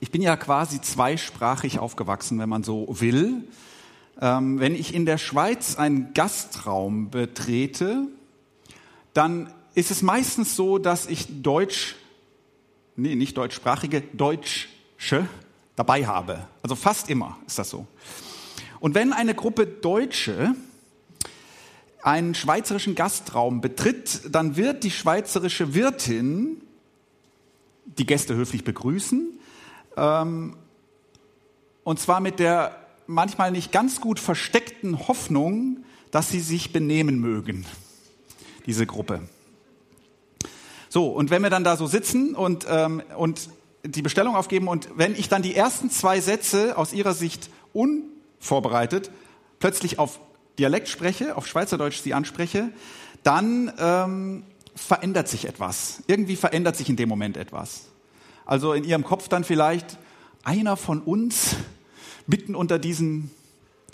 Ich bin ja quasi zweisprachig aufgewachsen, wenn man so will. Ähm, wenn ich in der Schweiz einen Gastraum betrete, dann ist es meistens so, dass ich Deutsch, nee, nicht deutschsprachige, Deutsche dabei habe. Also fast immer ist das so. Und wenn eine Gruppe Deutsche einen schweizerischen Gastraum betritt, dann wird die schweizerische Wirtin die Gäste höflich begrüßen. Ähm, und zwar mit der manchmal nicht ganz gut versteckten Hoffnung, dass sie sich benehmen mögen, diese Gruppe. So, und wenn wir dann da so sitzen und, ähm, und die Bestellung aufgeben und wenn ich dann die ersten zwei Sätze aus ihrer Sicht unvorbereitet plötzlich auf Dialekt spreche, auf Schweizerdeutsch sie anspreche, dann ähm, verändert sich etwas. Irgendwie verändert sich in dem Moment etwas. Also in ihrem Kopf dann vielleicht einer von uns mitten unter diesen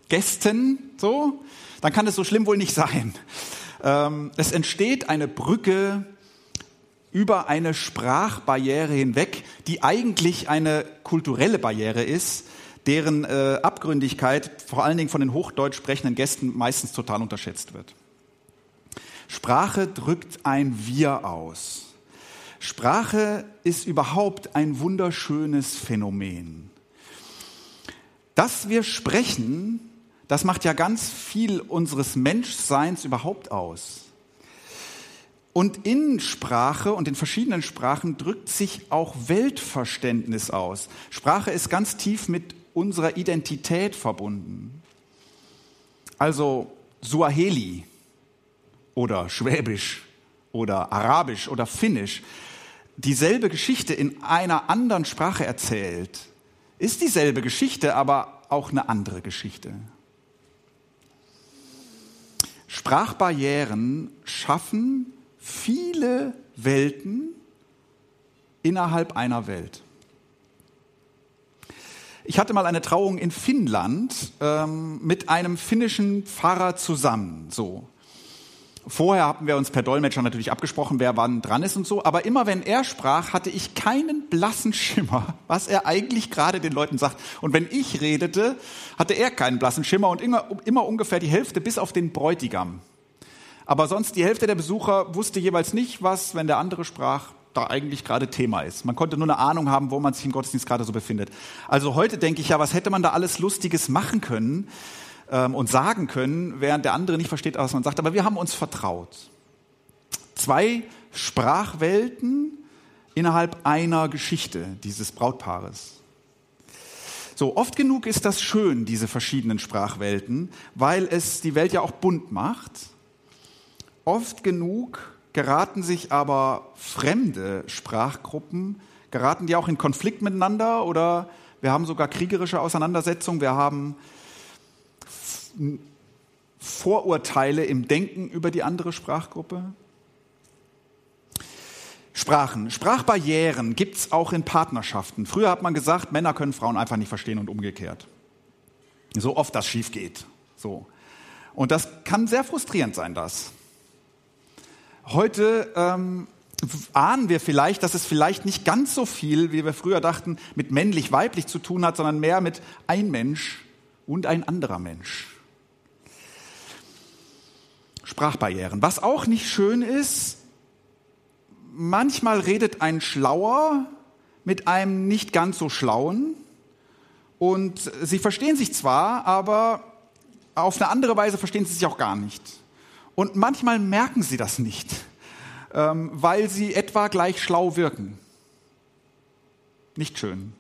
Gästen, so, dann kann es so schlimm wohl nicht sein. Ähm, es entsteht eine Brücke über eine Sprachbarriere hinweg, die eigentlich eine kulturelle Barriere ist, deren äh, Abgründigkeit vor allen Dingen von den hochdeutsch sprechenden Gästen meistens total unterschätzt wird. Sprache drückt ein Wir aus. Sprache ist überhaupt ein wunderschönes Phänomen. Dass wir sprechen, das macht ja ganz viel unseres Menschseins überhaupt aus. Und in Sprache und in verschiedenen Sprachen drückt sich auch Weltverständnis aus. Sprache ist ganz tief mit unserer Identität verbunden. Also Suaheli oder Schwäbisch oder Arabisch oder Finnisch dieselbe Geschichte in einer anderen Sprache erzählt, ist dieselbe Geschichte, aber auch eine andere Geschichte. Sprachbarrieren schaffen viele Welten innerhalb einer Welt. Ich hatte mal eine Trauung in Finnland ähm, mit einem finnischen Pfarrer zusammen. So, Vorher hatten wir uns per Dolmetscher natürlich abgesprochen, wer wann dran ist und so. Aber immer wenn er sprach, hatte ich keinen blassen Schimmer, was er eigentlich gerade den Leuten sagt. Und wenn ich redete, hatte er keinen blassen Schimmer und immer, immer ungefähr die Hälfte bis auf den Bräutigam. Aber sonst die Hälfte der Besucher wusste jeweils nicht, was, wenn der andere sprach, da eigentlich gerade Thema ist. Man konnte nur eine Ahnung haben, wo man sich im Gottesdienst gerade so befindet. Also heute denke ich ja, was hätte man da alles Lustiges machen können, ähm, und sagen können, während der andere nicht versteht, was man sagt. Aber wir haben uns vertraut. Zwei Sprachwelten innerhalb einer Geschichte dieses Brautpaares. So, oft genug ist das schön, diese verschiedenen Sprachwelten, weil es die Welt ja auch bunt macht. Oft genug geraten sich aber fremde Sprachgruppen, geraten die auch in Konflikt miteinander oder wir haben sogar kriegerische Auseinandersetzungen, wir haben Vorurteile im Denken über die andere Sprachgruppe? Sprachen. Sprachbarrieren gibt es auch in Partnerschaften. Früher hat man gesagt, Männer können Frauen einfach nicht verstehen und umgekehrt. So oft das schief geht. So. Und das kann sehr frustrierend sein, das. Heute ähm, ahnen wir vielleicht, dass es vielleicht nicht ganz so viel, wie wir früher dachten, mit männlich-weiblich zu tun hat, sondern mehr mit ein Mensch und ein anderer Mensch. Sprachbarrieren. Was auch nicht schön ist, manchmal redet ein Schlauer mit einem nicht ganz so Schlauen und sie verstehen sich zwar, aber auf eine andere Weise verstehen sie sich auch gar nicht. Und manchmal merken sie das nicht, ähm, weil sie etwa gleich schlau wirken. Nicht schön.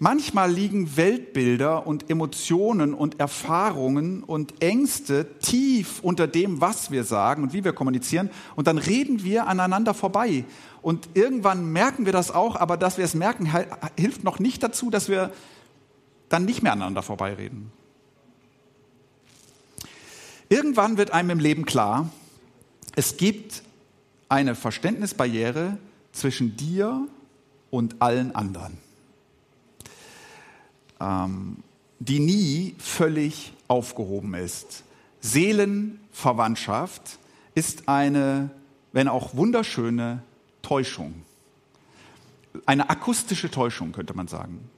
Manchmal liegen Weltbilder und Emotionen und Erfahrungen und Ängste tief unter dem, was wir sagen und wie wir kommunizieren. Und dann reden wir aneinander vorbei. Und irgendwann merken wir das auch, aber dass wir es merken, hilft noch nicht dazu, dass wir dann nicht mehr aneinander vorbeireden. Irgendwann wird einem im Leben klar, es gibt eine Verständnisbarriere zwischen dir und allen anderen, ähm, die nie völlig aufgehoben ist. Seelenverwandtschaft ist eine, wenn auch wunderschöne Täuschung. Eine akustische Täuschung, könnte man sagen.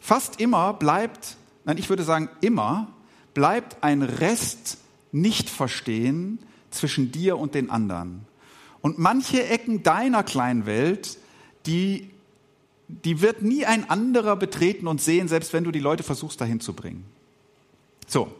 Fast immer bleibt, nein, ich würde sagen immer, bleibt ein Rest nicht verstehen zwischen dir und den anderen. Und manche Ecken deiner kleinen Welt, die, die wird nie ein anderer betreten und sehen, selbst wenn du die Leute versuchst, dahin zu bringen. So,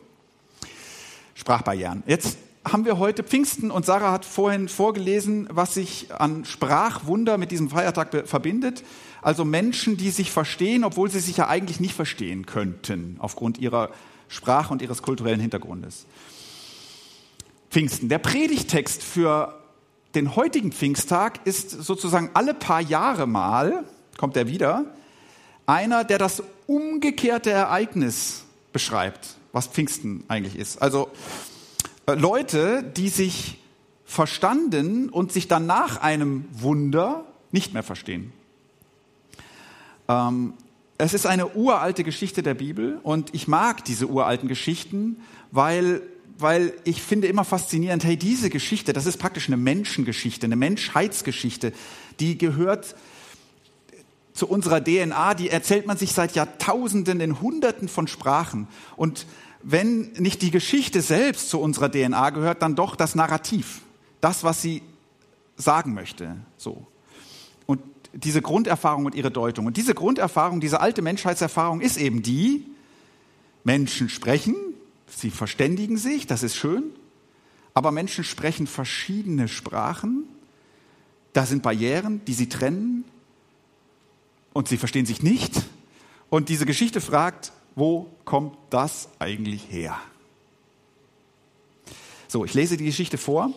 Sprachbarrieren. Jetzt haben wir heute Pfingsten und Sarah hat vorhin vorgelesen, was sich an Sprachwunder mit diesem Feiertag verbindet. Also Menschen, die sich verstehen, obwohl sie sich ja eigentlich nicht verstehen könnten, aufgrund ihrer Sprache und ihres kulturellen Hintergrundes. Pfingsten. Der Predigtext für den heutigen Pfingsttag ist sozusagen alle paar Jahre mal, kommt er wieder, einer, der das umgekehrte Ereignis beschreibt, was Pfingsten eigentlich ist. Also äh, Leute, die sich verstanden und sich dann nach einem Wunder nicht mehr verstehen. Ähm, es ist eine uralte Geschichte der Bibel und ich mag diese uralten Geschichten, weil, weil ich finde immer faszinierend, hey, diese Geschichte, das ist praktisch eine Menschengeschichte, eine Menschheitsgeschichte, die gehört zu unserer DNA, die erzählt man sich seit Jahrtausenden in Hunderten von Sprachen. Und wenn nicht die Geschichte selbst zu unserer DNA gehört, dann doch das Narrativ, das, was sie sagen möchte. So. Und diese Grunderfahrung und ihre Deutung. Und diese Grunderfahrung, diese alte Menschheitserfahrung ist eben die, Menschen sprechen, sie verständigen sich, das ist schön, aber Menschen sprechen verschiedene Sprachen, da sind Barrieren, die sie trennen und sie verstehen sich nicht. Und diese Geschichte fragt, wo kommt das eigentlich her? So, ich lese die Geschichte vor.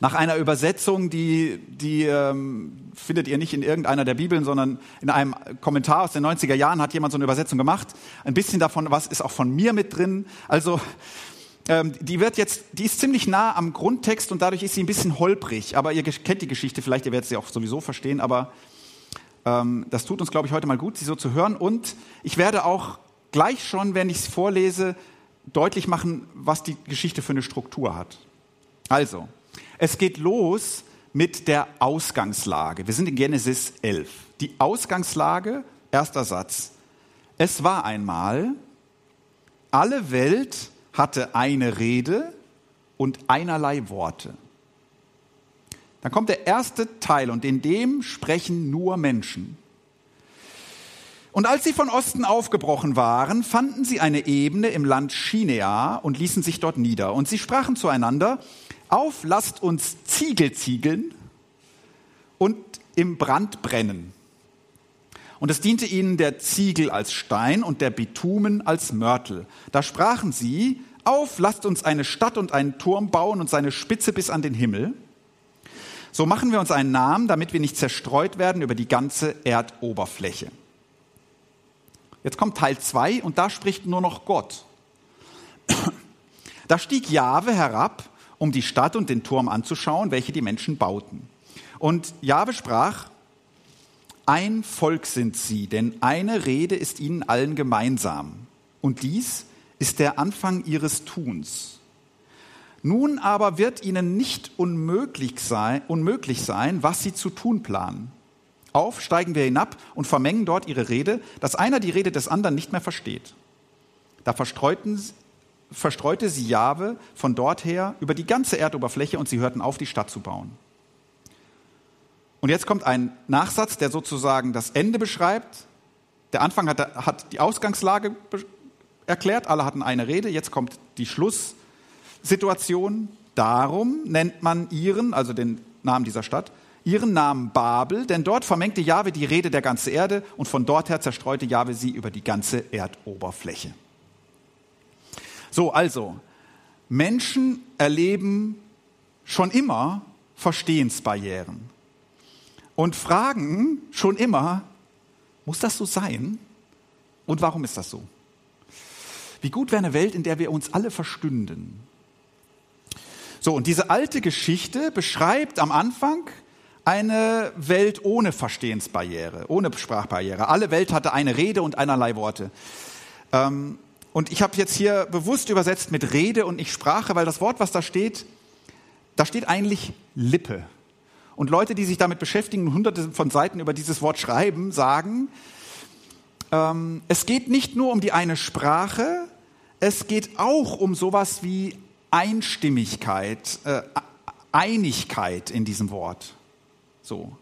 Nach einer Übersetzung, die, die ähm, findet ihr nicht in irgendeiner der Bibeln, sondern in einem Kommentar aus den 90er Jahren hat jemand so eine Übersetzung gemacht. Ein bisschen davon, was ist auch von mir mit drin. Also ähm, die wird jetzt, die ist ziemlich nah am Grundtext und dadurch ist sie ein bisschen holprig. Aber ihr kennt die Geschichte vielleicht, ihr werdet sie auch sowieso verstehen. Aber ähm, das tut uns, glaube ich, heute mal gut, sie so zu hören. Und ich werde auch gleich schon, wenn ich es vorlese, deutlich machen, was die Geschichte für eine Struktur hat. Also, es geht los mit der Ausgangslage. Wir sind in Genesis 11. Die Ausgangslage, erster Satz. Es war einmal, alle Welt hatte eine Rede und einerlei Worte. Dann kommt der erste Teil und in dem sprechen nur Menschen. Und als sie von Osten aufgebrochen waren, fanden sie eine Ebene im Land Shinea und ließen sich dort nieder. Und sie sprachen zueinander, auf, lasst uns Ziegel ziegeln und im Brand brennen. Und es diente ihnen der Ziegel als Stein und der Bitumen als Mörtel. Da sprachen sie, auf, lasst uns eine Stadt und einen Turm bauen und seine Spitze bis an den Himmel. So machen wir uns einen Namen, damit wir nicht zerstreut werden über die ganze Erdoberfläche. Jetzt kommt Teil 2 und da spricht nur noch Gott. Da stieg Jahwe herab, um die Stadt und den Turm anzuschauen, welche die Menschen bauten. Und Jahwe sprach, ein Volk sind sie, denn eine Rede ist ihnen allen gemeinsam. Und dies ist der Anfang ihres Tuns. Nun aber wird ihnen nicht unmöglich sein, unmöglich sein, was sie zu tun planen auf, steigen wir hinab und vermengen dort ihre Rede, dass einer die Rede des anderen nicht mehr versteht. Da verstreuten, verstreute sie Jahwe von dort her über die ganze Erdoberfläche und sie hörten auf, die Stadt zu bauen. Und jetzt kommt ein Nachsatz, der sozusagen das Ende beschreibt. Der Anfang hat, hat die Ausgangslage erklärt, alle hatten eine Rede, jetzt kommt die Schlusssituation. Darum nennt man ihren, also den Namen dieser Stadt, ihren Namen Babel, denn dort vermengte Jahwe die Rede der ganzen Erde und von dort her zerstreute Jahwe sie über die ganze Erdoberfläche. So, also, Menschen erleben schon immer Verstehensbarrieren und fragen schon immer, muss das so sein? Und warum ist das so? Wie gut wäre eine Welt, in der wir uns alle verstünden? So, und diese alte Geschichte beschreibt am Anfang eine Welt ohne Verstehensbarriere, ohne Sprachbarriere. Alle Welt hatte eine Rede und einerlei Worte. Ähm, und ich habe jetzt hier bewusst übersetzt mit Rede und nicht Sprache, weil das Wort, was da steht, da steht eigentlich Lippe. Und Leute, die sich damit beschäftigen, hunderte von Seiten über dieses Wort schreiben, sagen, ähm, es geht nicht nur um die eine Sprache, es geht auch um sowas wie Einstimmigkeit, äh, Einigkeit in diesem Wort. So.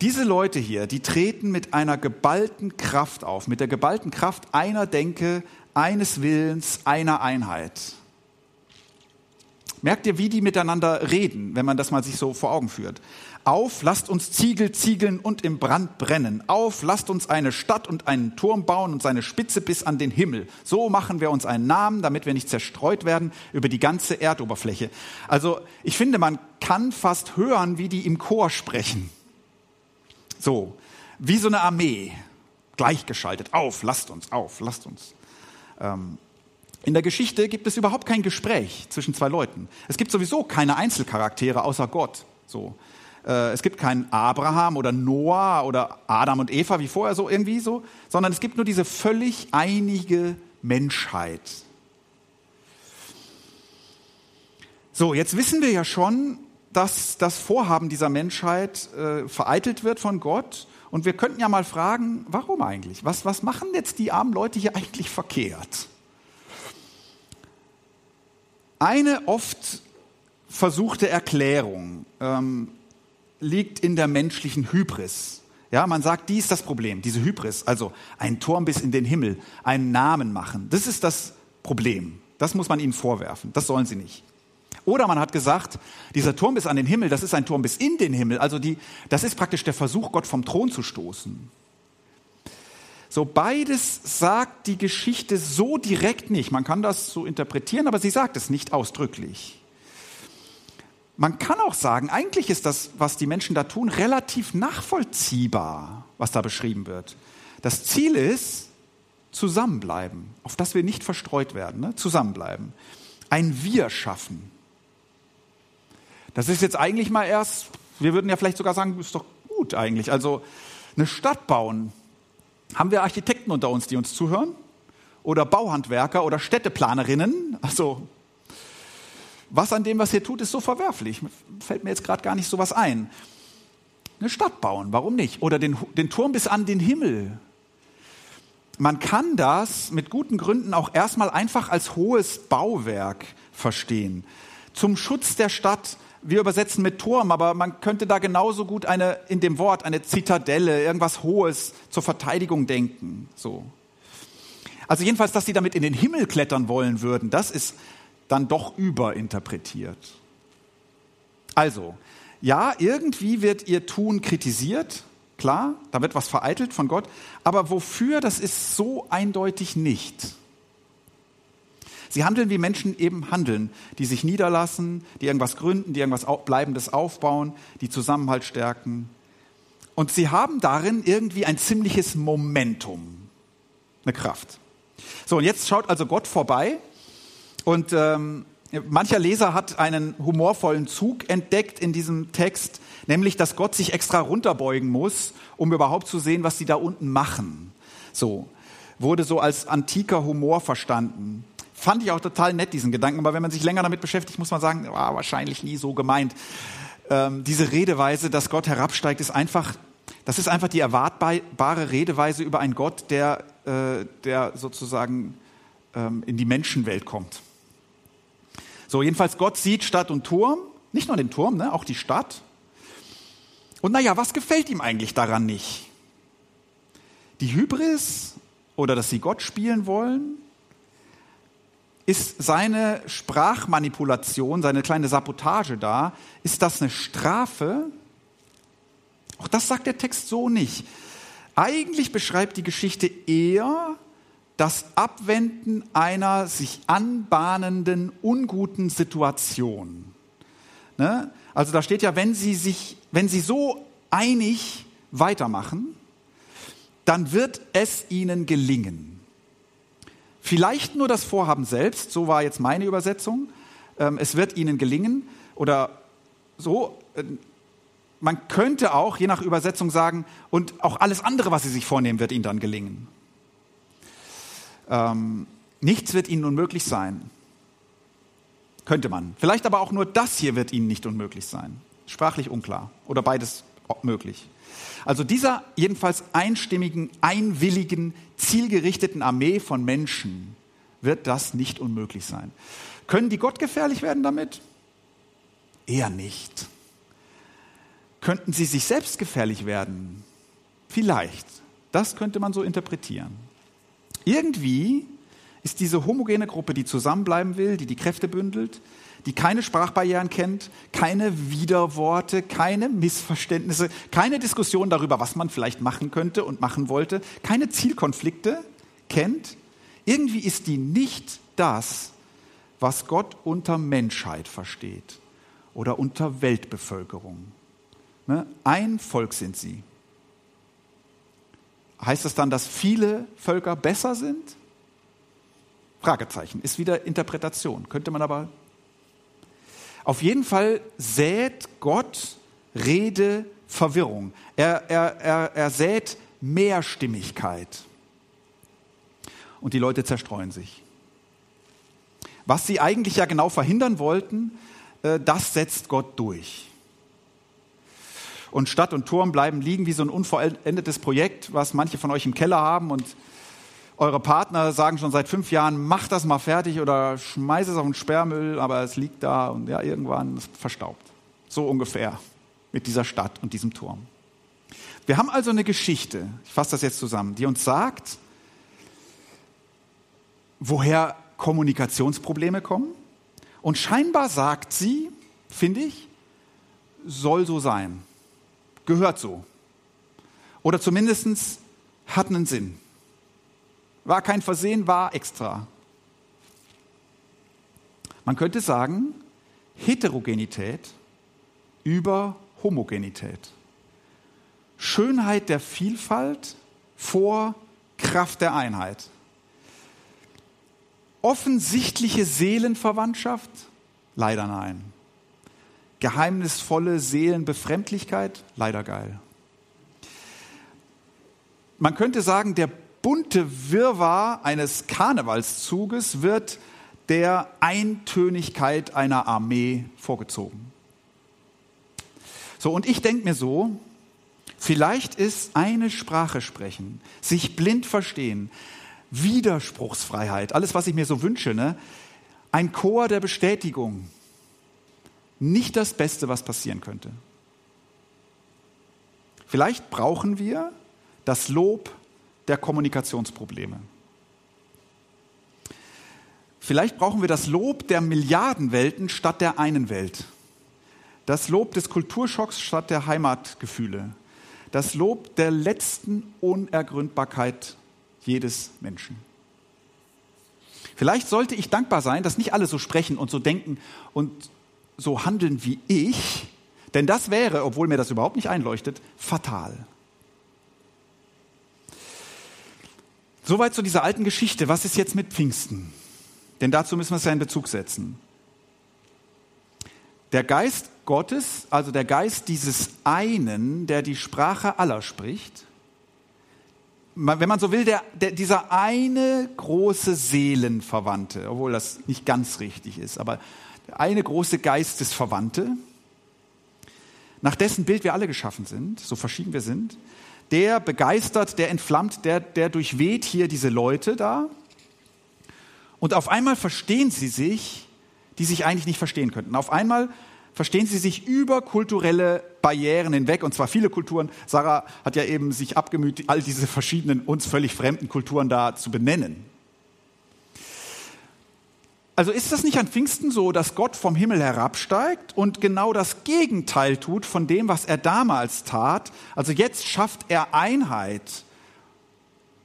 Diese Leute hier, die treten mit einer geballten Kraft auf, mit der geballten Kraft einer Denke, eines Willens, einer Einheit. Merkt ihr, wie die miteinander reden, wenn man das mal sich so vor Augen führt? Auf, lasst uns Ziegel ziegeln und im Brand brennen. Auf, lasst uns eine Stadt und einen Turm bauen und seine Spitze bis an den Himmel. So machen wir uns einen Namen, damit wir nicht zerstreut werden über die ganze Erdoberfläche. Also ich finde, man kann fast hören, wie die im Chor sprechen. So, wie so eine Armee, gleichgeschaltet. Auf, lasst uns, auf, lasst uns. Ähm, in der Geschichte gibt es überhaupt kein Gespräch zwischen zwei Leuten. Es gibt sowieso keine Einzelcharaktere außer Gott. So. Äh, es gibt keinen Abraham oder Noah oder Adam und Eva wie vorher so irgendwie so, sondern es gibt nur diese völlig einige Menschheit. So, jetzt wissen wir ja schon, dass das Vorhaben dieser Menschheit äh, vereitelt wird von Gott. Und wir könnten ja mal fragen, warum eigentlich? Was, was machen jetzt die armen Leute hier eigentlich verkehrt? Eine oft versuchte Erklärung ähm, liegt in der menschlichen Hybris. Ja, man sagt, die ist das Problem, diese Hybris, also ein Turm bis in den Himmel, einen Namen machen. Das ist das Problem. Das muss man ihnen vorwerfen. Das sollen sie nicht. Oder man hat gesagt, dieser Turm bis an den Himmel, das ist ein Turm bis in den Himmel. Also die, das ist praktisch der Versuch, Gott vom Thron zu stoßen. So beides sagt die Geschichte so direkt nicht. Man kann das so interpretieren, aber sie sagt es nicht ausdrücklich. Man kann auch sagen, eigentlich ist das, was die Menschen da tun, relativ nachvollziehbar, was da beschrieben wird. Das Ziel ist, zusammenbleiben, auf das wir nicht verstreut werden, ne? zusammenbleiben. Ein Wir schaffen. Das ist jetzt eigentlich mal erst, wir würden ja vielleicht sogar sagen, ist doch gut eigentlich. Also eine Stadt bauen, haben wir Architekten unter uns, die uns zuhören? Oder Bauhandwerker oder Städteplanerinnen? Also, was an dem, was ihr tut, ist so verwerflich? Fällt mir jetzt gerade gar nicht so was ein. Eine Stadt bauen, warum nicht? Oder den, den Turm bis an den Himmel. Man kann das mit guten Gründen auch erstmal einfach als hohes Bauwerk verstehen. Zum Schutz der Stadt wir übersetzen mit Turm, aber man könnte da genauso gut eine, in dem Wort, eine Zitadelle, irgendwas Hohes zur Verteidigung denken, so. Also jedenfalls, dass sie damit in den Himmel klettern wollen würden, das ist dann doch überinterpretiert. Also, ja, irgendwie wird ihr Tun kritisiert, klar, da wird was vereitelt von Gott, aber wofür, das ist so eindeutig nicht. Sie handeln wie Menschen eben handeln, die sich niederlassen, die irgendwas gründen, die irgendwas Bleibendes aufbauen, die Zusammenhalt stärken. Und sie haben darin irgendwie ein ziemliches Momentum, eine Kraft. So, und jetzt schaut also Gott vorbei und ähm, mancher Leser hat einen humorvollen Zug entdeckt in diesem Text, nämlich, dass Gott sich extra runterbeugen muss, um überhaupt zu sehen, was sie da unten machen. So, wurde so als antiker Humor verstanden. Fand ich auch total nett, diesen Gedanken. Aber wenn man sich länger damit beschäftigt, muss man sagen, war wahrscheinlich nie so gemeint. Ähm, diese Redeweise, dass Gott herabsteigt, ist einfach, das ist einfach die erwartbare Redeweise über einen Gott, der, äh, der sozusagen ähm, in die Menschenwelt kommt. So, jedenfalls Gott sieht Stadt und Turm, nicht nur den Turm, ne, auch die Stadt. Und naja, was gefällt ihm eigentlich daran nicht? Die Hybris oder dass sie Gott spielen wollen? ist seine Sprachmanipulation, seine kleine Sabotage da, ist das eine Strafe? Auch das sagt der Text so nicht. Eigentlich beschreibt die Geschichte eher das Abwenden einer sich anbahnenden unguten Situation. Ne? Also da steht ja, wenn sie sich, wenn sie so einig weitermachen, dann wird es ihnen gelingen. Vielleicht nur das Vorhaben selbst, so war jetzt meine Übersetzung. Ähm, es wird ihnen gelingen oder so. Äh, man könnte auch, je nach Übersetzung, sagen, und auch alles andere, was sie sich vornehmen, wird ihnen dann gelingen. Ähm, nichts wird ihnen unmöglich sein. Könnte man. Vielleicht aber auch nur das hier wird ihnen nicht unmöglich sein. Sprachlich unklar. Oder beides möglich. Also dieser jedenfalls einstimmigen, einwilligen, zielgerichteten Armee von Menschen wird das nicht unmöglich sein. Können die Gott gefährlich werden damit? Eher nicht. Könnten sie sich selbst gefährlich werden? Vielleicht. Das könnte man so interpretieren. Irgendwie ist diese homogene Gruppe, die zusammenbleiben will, die die Kräfte bündelt, die keine Sprachbarrieren kennt, keine Widerworte, keine Missverständnisse, keine Diskussion darüber, was man vielleicht machen könnte und machen wollte, keine Zielkonflikte kennt. Irgendwie ist die nicht das, was Gott unter Menschheit versteht oder unter Weltbevölkerung. Ne? Ein Volk sind sie. Heißt das dann, dass viele Völker besser sind? Fragezeichen, ist wieder Interpretation. Könnte man aber auf jeden Fall sät Gott Rede Verwirrung. Er, er, er, er sät Mehrstimmigkeit. Und die Leute zerstreuen sich. Was sie eigentlich ja genau verhindern wollten, äh, das setzt Gott durch. Und Stadt und Turm bleiben liegen wie so ein unvollendetes Projekt, was manche von euch im Keller haben und eure Partner sagen schon seit fünf Jahren, mach das mal fertig oder schmeiß es auf den Sperrmüll, aber es liegt da und ja, irgendwann ist es verstaubt. So ungefähr mit dieser Stadt und diesem Turm. Wir haben also eine Geschichte, ich fasse das jetzt zusammen, die uns sagt, woher Kommunikationsprobleme kommen. Und scheinbar sagt sie, finde ich, soll so sein, gehört so. Oder zumindest hat einen Sinn. War kein Versehen, war extra. Man könnte sagen, Heterogenität über Homogenität. Schönheit der Vielfalt vor Kraft der Einheit. Offensichtliche Seelenverwandtschaft? Leider nein. Geheimnisvolle Seelenbefremdlichkeit? Leider geil. Man könnte sagen, der bunte Wirrwarr eines Karnevalszuges wird der Eintönigkeit einer Armee vorgezogen. So, und ich denke mir so, vielleicht ist eine Sprache sprechen, sich blind verstehen, Widerspruchsfreiheit, alles, was ich mir so wünsche, ne? ein Chor der Bestätigung, nicht das Beste, was passieren könnte. Vielleicht brauchen wir das Lob der Kommunikationsprobleme. Vielleicht brauchen wir das Lob der Milliardenwelten statt der einen Welt. Das Lob des Kulturschocks statt der Heimatgefühle. Das Lob der letzten Unergründbarkeit jedes Menschen. Vielleicht sollte ich dankbar sein, dass nicht alle so sprechen und so denken und so handeln wie ich, denn das wäre, obwohl mir das überhaupt nicht einleuchtet, fatal. Soweit zu dieser alten Geschichte. Was ist jetzt mit Pfingsten? Denn dazu müssen wir es ja in Bezug setzen. Der Geist Gottes, also der Geist dieses einen, der die Sprache aller spricht, wenn man so will, der, der, dieser eine große Seelenverwandte, obwohl das nicht ganz richtig ist, aber eine große Geistesverwandte, nach dessen Bild wir alle geschaffen sind, so verschieden wir sind, der begeistert, der entflammt, der, der durchweht hier diese Leute da. Und auf einmal verstehen sie sich, die sich eigentlich nicht verstehen könnten. Auf einmal verstehen sie sich über kulturelle Barrieren hinweg, und zwar viele Kulturen. Sarah hat ja eben sich abgemüht, all diese verschiedenen uns völlig fremden Kulturen da zu benennen. Also ist das nicht an Pfingsten so, dass Gott vom Himmel herabsteigt und genau das Gegenteil tut von dem, was er damals tat? Also jetzt schafft er Einheit,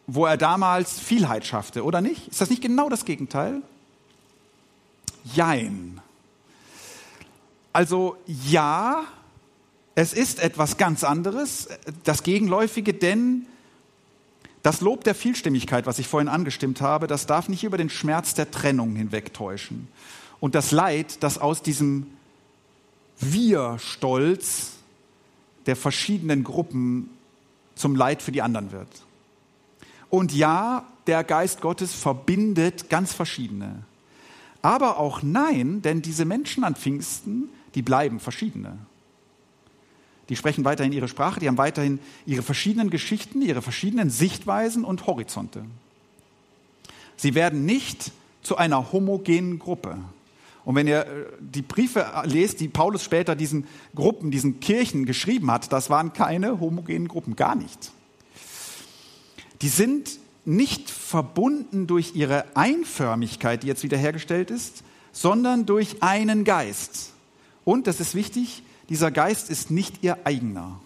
wo er damals Vielheit schaffte, oder nicht? Ist das nicht genau das Gegenteil? Jein. Also ja, es ist etwas ganz anderes, das Gegenläufige, denn Das Lob der Vielstimmigkeit, was ich vorhin angestimmt habe, das darf nicht über den Schmerz der Trennung hinwegtäuschen. Und das Leid, das aus diesem Wir-Stolz der verschiedenen Gruppen zum Leid für die anderen wird. Und ja, der Geist Gottes verbindet ganz verschiedene. Aber auch nein, denn diese Menschen an Pfingsten, die bleiben verschiedene. Die sprechen weiterhin ihre Sprache, die haben weiterhin ihre verschiedenen Geschichten, ihre verschiedenen Sichtweisen und Horizonte. Sie werden nicht zu einer homogenen Gruppe. Und wenn ihr äh, die Briefe lest, die Paulus später diesen Gruppen, diesen Kirchen geschrieben hat, das waren keine homogenen Gruppen, gar nicht. Die sind nicht verbunden durch ihre Einförmigkeit, die jetzt wiederhergestellt ist, sondern durch einen Geist. Und, das ist wichtig, dieser Geist ist nicht ihr eigener.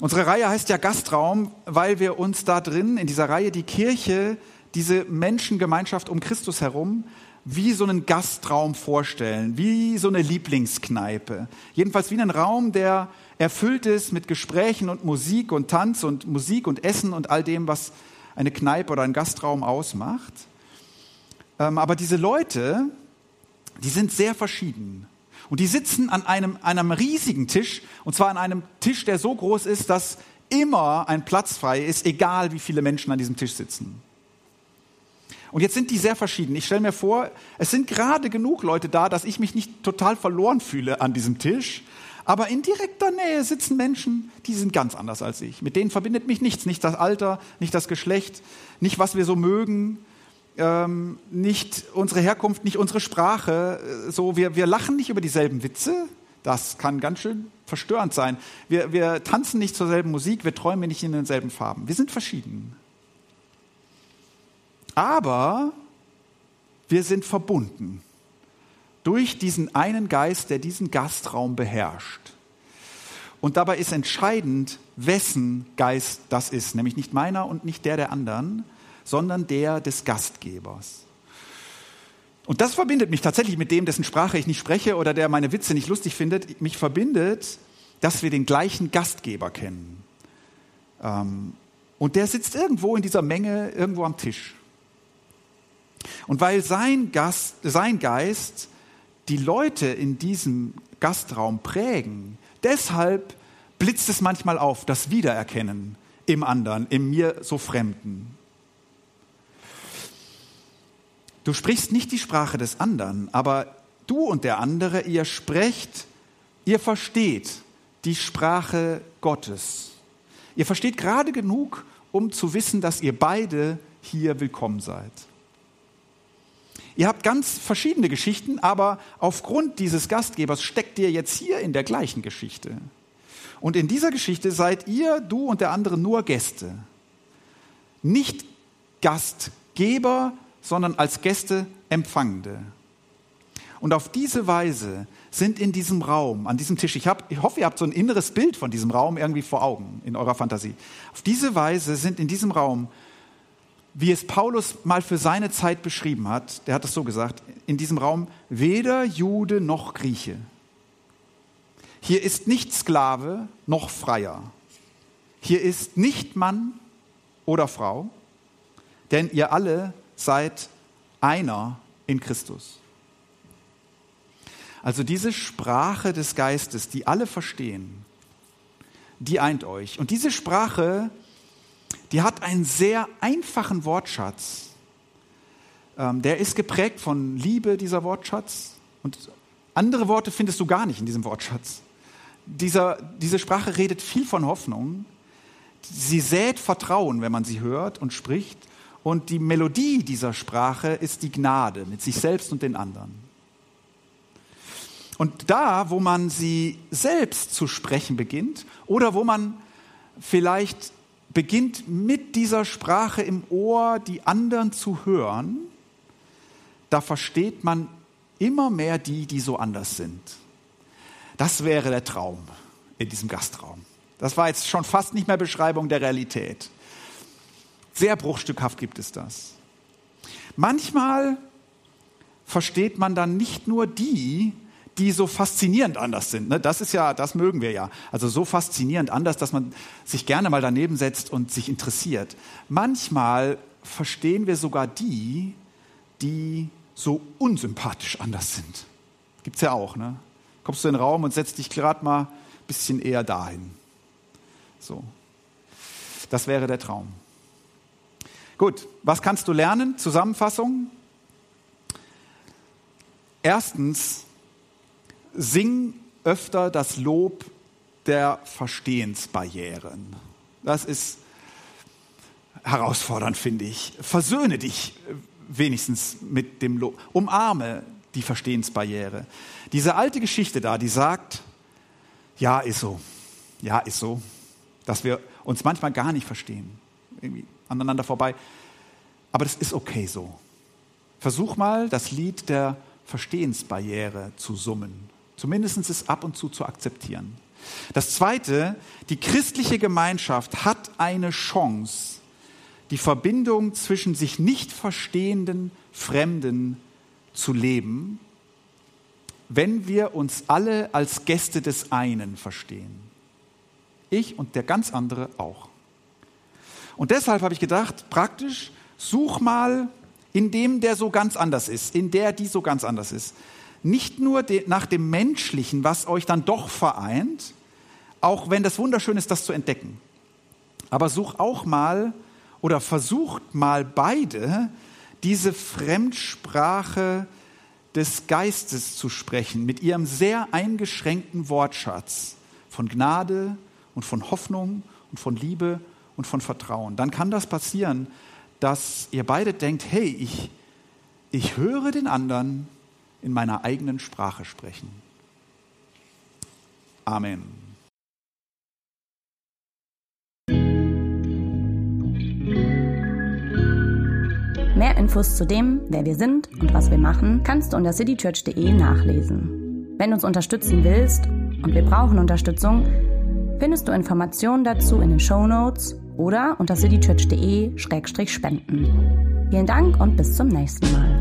Unsere Reihe heißt ja Gastraum, weil wir uns da drin, in dieser Reihe, die Kirche, diese Menschengemeinschaft um Christus herum, wie so einen Gastraum vorstellen, wie so eine Lieblingskneipe. Jedenfalls wie einen Raum, der erfüllt ist mit Gesprächen und Musik und Tanz und Musik und Essen und all dem, was eine Kneipe oder ein Gastraum ausmacht. Ähm, aber diese Leute, die sind sehr verschieden. Und die sitzen an einem, einem riesigen Tisch, und zwar an einem Tisch, der so groß ist, dass immer ein Platz frei ist, egal wie viele Menschen an diesem Tisch sitzen. Und jetzt sind die sehr verschieden. Ich stelle mir vor, es sind gerade genug Leute da, dass ich mich nicht total verloren fühle an diesem Tisch. Aber in direkter Nähe sitzen Menschen, die sind ganz anders als ich. Mit denen verbindet mich nichts. Nicht das Alter, nicht das Geschlecht, nicht was wir so mögen, ähm, nicht unsere Herkunft, nicht unsere Sprache. So, wir, wir lachen nicht über dieselben Witze. Das kann ganz schön verstörend sein. Wir, wir tanzen nicht zur selben Musik, wir träumen nicht in denselben Farben. Wir sind verschieden. Aber wir sind verbunden durch diesen einen Geist, der diesen Gastraum beherrscht. Und dabei ist entscheidend, wessen Geist das ist, nämlich nicht meiner und nicht der der anderen, sondern der des Gastgebers. Und das verbindet mich tatsächlich mit dem, dessen Sprache ich nicht spreche oder der meine Witze nicht lustig findet. Mich verbindet, dass wir den gleichen Gastgeber kennen. Ähm, und der sitzt irgendwo in dieser Menge, irgendwo am Tisch. Und weil sein, Gast, sein Geist die Leute in diesem Gastraum prägen, deshalb blitzt es manchmal auf, das Wiedererkennen im anderen, im mir so Fremden. Du sprichst nicht die Sprache des anderen, aber du und der andere, ihr sprecht, ihr versteht die Sprache Gottes. Ihr versteht gerade genug, um zu wissen, dass ihr beide hier willkommen seid. Ihr habt ganz verschiedene Geschichten, aber aufgrund dieses Gastgebers steckt ihr jetzt hier in der gleichen Geschichte. Und in dieser Geschichte seid ihr, du und der andere, nur Gäste. Nicht Gastgeber, sondern als Gäste Empfangende. Und auf diese Weise sind in diesem Raum, an diesem Tisch, ich, hab, ich hoffe, ihr habt so ein inneres Bild von diesem Raum irgendwie vor Augen in eurer Fantasie. Auf diese Weise sind in diesem Raum wie es Paulus mal für seine Zeit beschrieben hat, der hat es so gesagt, in diesem Raum weder Jude noch Grieche. Hier ist nicht Sklave noch Freier. Hier ist nicht Mann oder Frau, denn ihr alle seid einer in Christus. Also diese Sprache des Geistes, die alle verstehen, die eint euch. Und diese Sprache die hat einen sehr einfachen Wortschatz. Ähm, der ist geprägt von Liebe, dieser Wortschatz. Und andere Worte findest du gar nicht in diesem Wortschatz. Dieser, diese Sprache redet viel von Hoffnung. Sie sät Vertrauen, wenn man sie hört und spricht. Und die Melodie dieser Sprache ist die Gnade mit sich selbst und den anderen. Und da, wo man sie selbst zu sprechen beginnt oder wo man vielleicht beginnt mit dieser Sprache im Ohr die anderen zu hören, da versteht man immer mehr die, die so anders sind. Das wäre der Traum in diesem Gastraum. Das war jetzt schon fast nicht mehr Beschreibung der Realität. Sehr bruchstückhaft gibt es das. Manchmal versteht man dann nicht nur die, die so faszinierend anders sind. Ne? Das ist ja, das mögen wir ja. Also so faszinierend anders, dass man sich gerne mal daneben setzt und sich interessiert. Manchmal verstehen wir sogar die, die so unsympathisch anders sind. Gibt's ja auch, ne? Kommst du in den Raum und setzt dich gerade mal ein bisschen eher dahin. So. Das wäre der Traum. Gut, was kannst du lernen? Zusammenfassung. Erstens, sing öfter das Lob der Verstehensbarrieren. Das ist herausfordernd, finde ich. Versöhne dich wenigstens mit dem Lob. Umarme die Verstehensbarriere. Diese alte Geschichte da, die sagt, ja, ist so. Ja, ist so. Dass wir uns manchmal gar nicht verstehen. Irgendwie aneinander vorbei. Aber das ist okay so. Versuch mal, das Lied der Verstehensbarriere zu summen. Zumindest es ab und zu zu akzeptieren. Das Zweite, die christliche Gemeinschaft hat eine Chance, die Verbindung zwischen sich nicht verstehenden Fremden zu leben, wenn wir uns alle als Gäste des einen verstehen. Ich und der ganz andere auch. Und deshalb habe ich gedacht, praktisch, such mal in dem, der so ganz anders ist, in der, die so ganz anders ist. Nicht nur nach dem Menschlichen, was euch dann doch vereint, auch wenn das wunderschön ist, das zu entdecken. Aber such auch mal oder versucht mal beide, diese Fremdsprache des Geistes zu sprechen, mit ihrem sehr eingeschränkten Wortschatz von Gnade und von Hoffnung und von Liebe und von Vertrauen. Dann kann das passieren, dass ihr beide denkt, hey, ich, ich höre den anderen in meiner eigenen Sprache sprechen. Amen. Mehr Infos zu dem, wer wir sind und was wir machen, kannst du unter citychurch.de nachlesen. Wenn du uns unterstützen willst, und wir brauchen Unterstützung, findest du Informationen dazu in den Show Notes oder unter citychurch.de-spenden. Vielen Dank und bis zum nächsten Mal.